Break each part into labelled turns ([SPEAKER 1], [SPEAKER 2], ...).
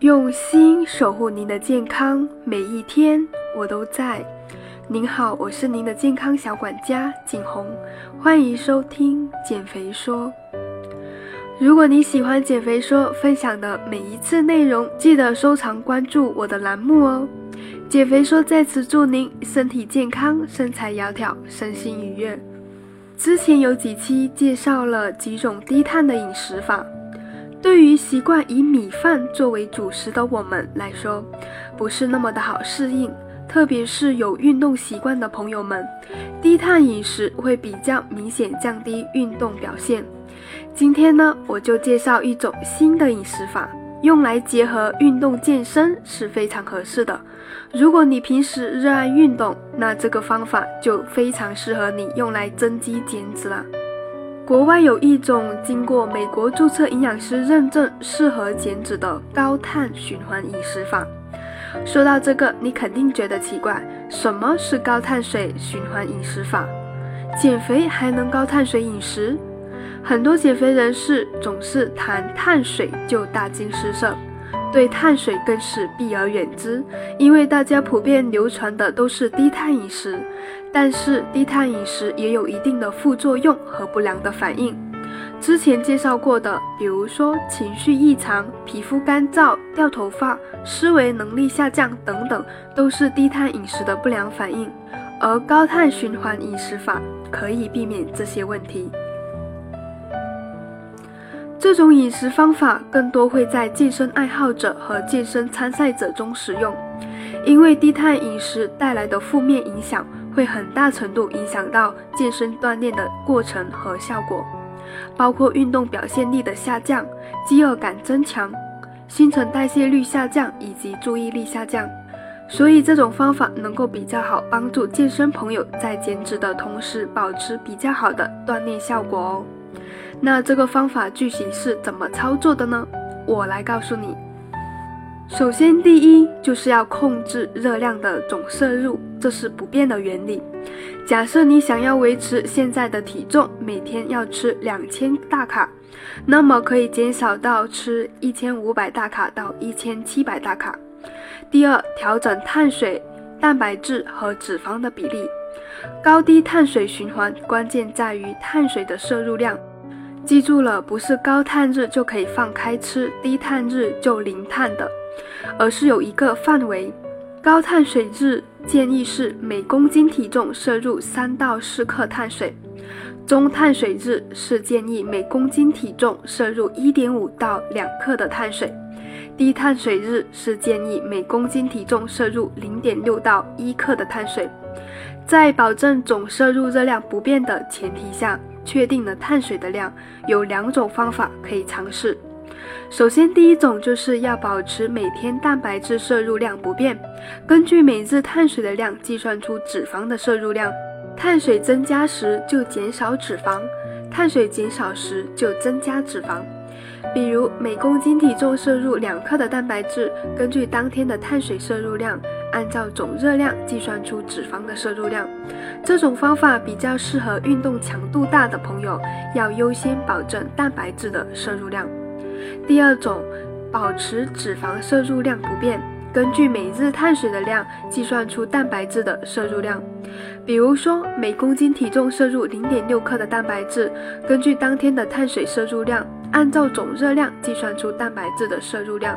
[SPEAKER 1] 用心守护您的健康，每一天我都在。您好，我是您的健康小管家景红，欢迎收听减肥说。如果你喜欢减肥说分享的每一次内容，记得收藏关注我的栏目哦。减肥说在此祝您身体健康，身材窈窕，身心愉悦。之前有几期介绍了几种低碳的饮食法。对于习惯以米饭作为主食的我们来说，不是那么的好适应，特别是有运动习惯的朋友们，低碳饮食会比较明显降低运动表现。今天呢，我就介绍一种新的饮食法，用来结合运动健身是非常合适的。如果你平时热爱运动，那这个方法就非常适合你用来增肌减脂了。国外有一种经过美国注册营养师认证、适合减脂的高碳循环饮食法。说到这个，你肯定觉得奇怪，什么是高碳水循环饮食法？减肥还能高碳水饮食？很多减肥人士总是谈碳水就大惊失色。对碳水更是避而远之，因为大家普遍流传的都是低碳饮食，但是低碳饮食也有一定的副作用和不良的反应。之前介绍过的，比如说情绪异常、皮肤干燥、掉头发、思维能力下降等等，都是低碳饮食的不良反应。而高碳循环饮食法可以避免这些问题。这种饮食方法更多会在健身爱好者和健身参赛者中使用，因为低碳饮食带来的负面影响会很大程度影响到健身锻炼的过程和效果，包括运动表现力的下降、饥饿感增强、新陈代谢率下降以及注意力下降。所以这种方法能够比较好帮助健身朋友在减脂的同时保持比较好的锻炼效果哦。那这个方法具体是怎么操作的呢？我来告诉你。首先，第一就是要控制热量的总摄入，这是不变的原理。假设你想要维持现在的体重，每天要吃两千大卡，那么可以减少到吃一千五百大卡到一千七百大卡。第二，调整碳水、蛋白质和脂肪的比例。高低碳水循环关键在于碳水的摄入量。记住了，不是高碳日就可以放开吃，低碳日就零碳的，而是有一个范围。高碳水日建议是每公斤体重摄入三到四克碳水，中碳水日是建议每公斤体重摄入一点五到两克的碳水，低碳水日是建议每公斤体重摄入零点六到一克的碳水，在保证总摄入热量不变的前提下。确定了碳水的量，有两种方法可以尝试。首先，第一种就是要保持每天蛋白质摄入量不变，根据每日碳水的量计算出脂肪的摄入量。碳水增加时就减少脂肪，碳水减少时就增加脂肪。比如每公斤体重摄入两克的蛋白质，根据当天的碳水摄入量。按照总热量计算出脂肪的摄入量，这种方法比较适合运动强度大的朋友，要优先保证蛋白质的摄入量。第二种，保持脂肪摄入量不变，根据每日碳水的量计算出蛋白质的摄入量。比如说，每公斤体重摄入零点六克的蛋白质，根据当天的碳水摄入量，按照总热量计算出蛋白质的摄入量。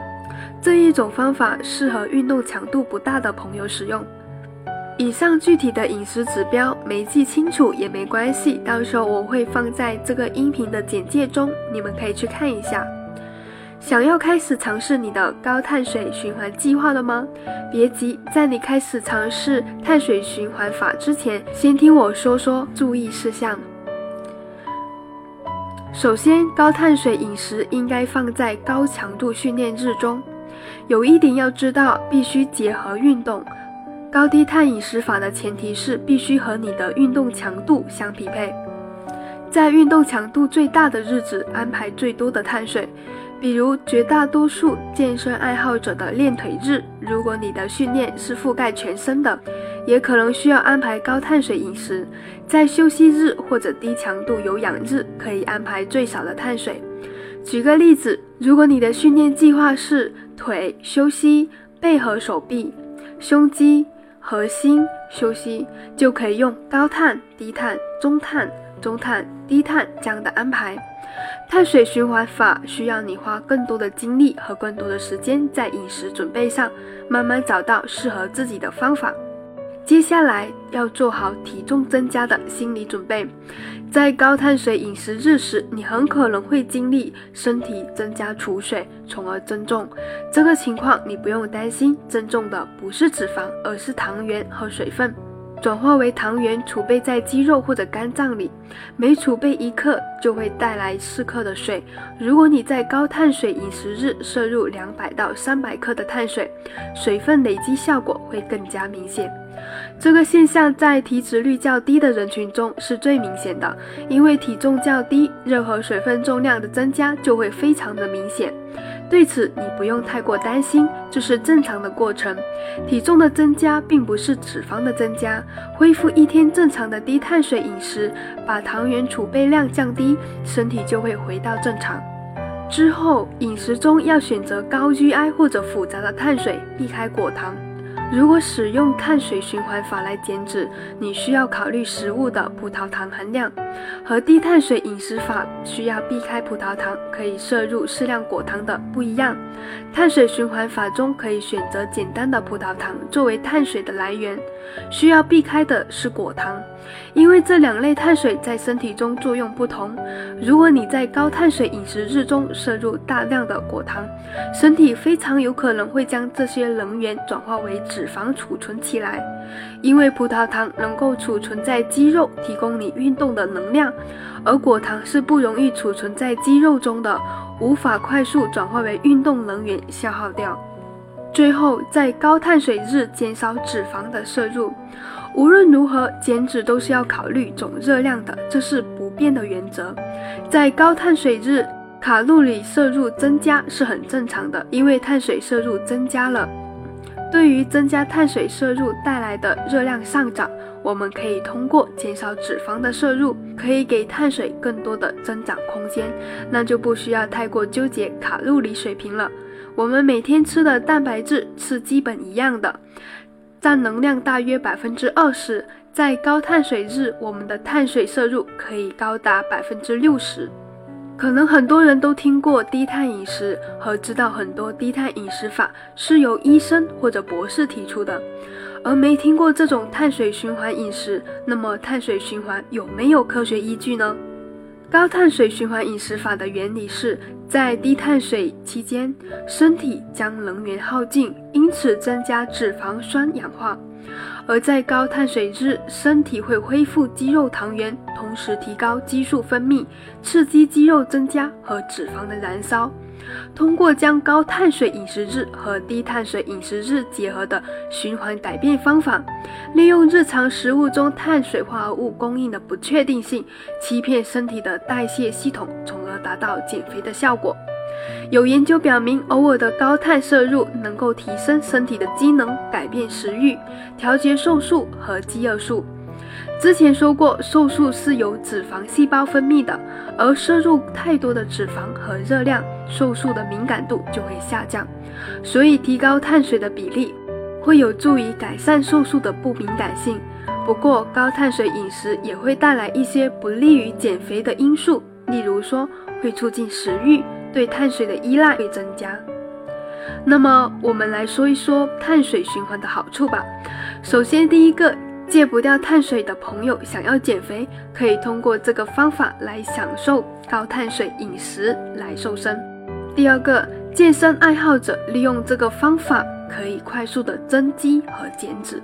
[SPEAKER 1] 这一种方法适合运动强度不大的朋友使用。以上具体的饮食指标没记清楚也没关系，到时候我会放在这个音频的简介中，你们可以去看一下。想要开始尝试你的高碳水循环计划了吗？别急，在你开始尝试碳水循环法之前，先听我说说注意事项。首先，高碳水饮食应该放在高强度训练日中。有一点要知道，必须结合运动。高低碳饮食法的前提是必须和你的运动强度相匹配。在运动强度最大的日子，安排最多的碳水，比如绝大多数健身爱好者的练腿日。如果你的训练是覆盖全身的，也可能需要安排高碳水饮食。在休息日或者低强度有氧日，可以安排最少的碳水。举个例子，如果你的训练计划是腿休息，背和手臂、胸肌、核心休息，就可以用高碳、低碳、中碳、中碳、低碳这样的安排。碳水循环法需要你花更多的精力和更多的时间在饮食准备上，慢慢找到适合自己的方法。接下来要做好体重增加的心理准备。在高碳水饮食日时，你很可能会经历身体增加储水，从而增重。这个情况你不用担心，增重的不是脂肪，而是糖原和水分。转化为糖原储备在肌肉或者肝脏里，每储备一克就会带来四克的水。如果你在高碳水饮食日摄入两百到三百克的碳水，水分累积效果会更加明显。这个现象在体脂率较低的人群中是最明显的，因为体重较低，任何水分重量的增加就会非常的明显。对此，你不用太过担心，这是正常的过程。体重的增加并不是脂肪的增加。恢复一天正常的低碳水饮食，把糖原储备量降低，身体就会回到正常。之后，饮食中要选择高 GI 或者复杂的碳水，避开果糖。如果使用碳水循环法来减脂，你需要考虑食物的葡萄糖含量。和低碳水饮食法需要避开葡萄糖，可以摄入适量果糖的不一样。碳水循环法中可以选择简单的葡萄糖作为碳水的来源，需要避开的是果糖，因为这两类碳水在身体中作用不同。如果你在高碳水饮食日中摄入大量的果糖，身体非常有可能会将这些能源转化为脂肪储存起来，因为葡萄糖能够储存在肌肉，提供你运动的能。量，而果糖是不容易储存在肌肉中的，无法快速转化为运动能源消耗掉。最后，在高碳水日减少脂肪的摄入。无论如何，减脂都是要考虑总热量的，这是不变的原则。在高碳水日，卡路里摄入增加是很正常的，因为碳水摄入增加了。对于增加碳水摄入带来的热量上涨，我们可以通过减少脂肪的摄入，可以给碳水更多的增长空间，那就不需要太过纠结卡路里水平了。我们每天吃的蛋白质是基本一样的，占能量大约百分之二十。在高碳水日，我们的碳水摄入可以高达百分之六十。可能很多人都听过低碳饮食和知道很多低碳饮食法是由医生或者博士提出的，而没听过这种碳水循环饮食。那么碳水循环有没有科学依据呢？高碳水循环饮食法的原理是在低碳水期间，身体将能源耗尽，因此增加脂肪酸氧化。而在高碳水日，身体会恢复肌肉糖原，同时提高激素分泌，刺激肌肉增加和脂肪的燃烧。通过将高碳水饮食日和低碳水饮食日结合的循环改变方法，利用日常食物中碳水化合物供应的不确定性，欺骗身体的代谢系统，从而达到减肥的效果。有研究表明，偶尔的高碳摄入能够提升身体的机能，改变食欲，调节瘦素和饥饿素。之前说过，瘦素是由脂肪细胞分泌的，而摄入太多的脂肪和热量，瘦素的敏感度就会下降。所以，提高碳水的比例会有助于改善瘦素的不敏感性。不过，高碳水饮食也会带来一些不利于减肥的因素，例如说会促进食欲。对碳水的依赖会增加。那么，我们来说一说碳水循环的好处吧。首先，第一个，戒不掉碳水的朋友想要减肥，可以通过这个方法来享受高碳水饮食来瘦身。第二个，健身爱好者利用这个方法可以快速的增肌和减脂。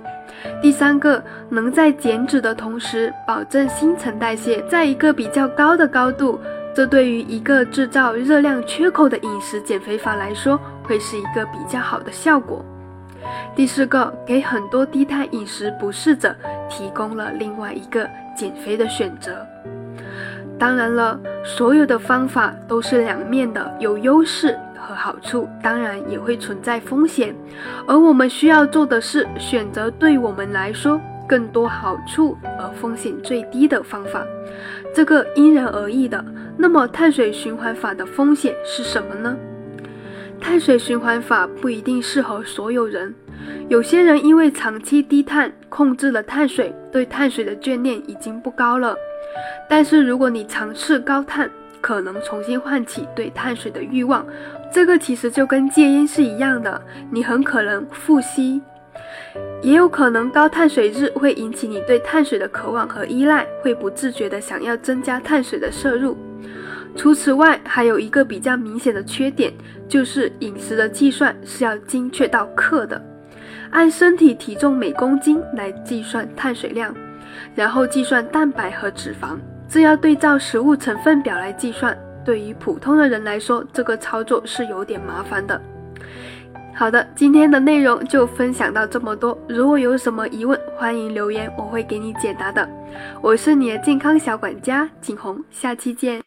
[SPEAKER 1] 第三个，能在减脂的同时保证新陈代谢在一个比较高的高度。这对于一个制造热量缺口的饮食减肥法来说，会是一个比较好的效果。第四个，给很多低碳饮食不适者提供了另外一个减肥的选择。当然了，所有的方法都是两面的，有优势和好处，当然也会存在风险。而我们需要做的是选择对我们来说。更多好处而风险最低的方法，这个因人而异的。那么碳水循环法的风险是什么呢？碳水循环法不一定适合所有人，有些人因为长期低碳控制了碳水，对碳水的眷恋已经不高了。但是如果你尝试高碳，可能重新唤起对碳水的欲望。这个其实就跟戒烟是一样的，你很可能复吸，也有可能高碳水日会引起你对碳水的渴望和依赖，会不自觉的想要增加碳水的摄入。除此外，还有一个比较明显的缺点，就是饮食的计算是要精确到克的，按身体体重每公斤来计算碳水量，然后计算蛋白和脂肪，这要对照食物成分表来计算。对于普通的人来说，这个操作是有点麻烦的。好的，今天的内容就分享到这么多。如果有什么疑问，欢迎留言，我会给你解答的。我是你的健康小管家景红，下期见。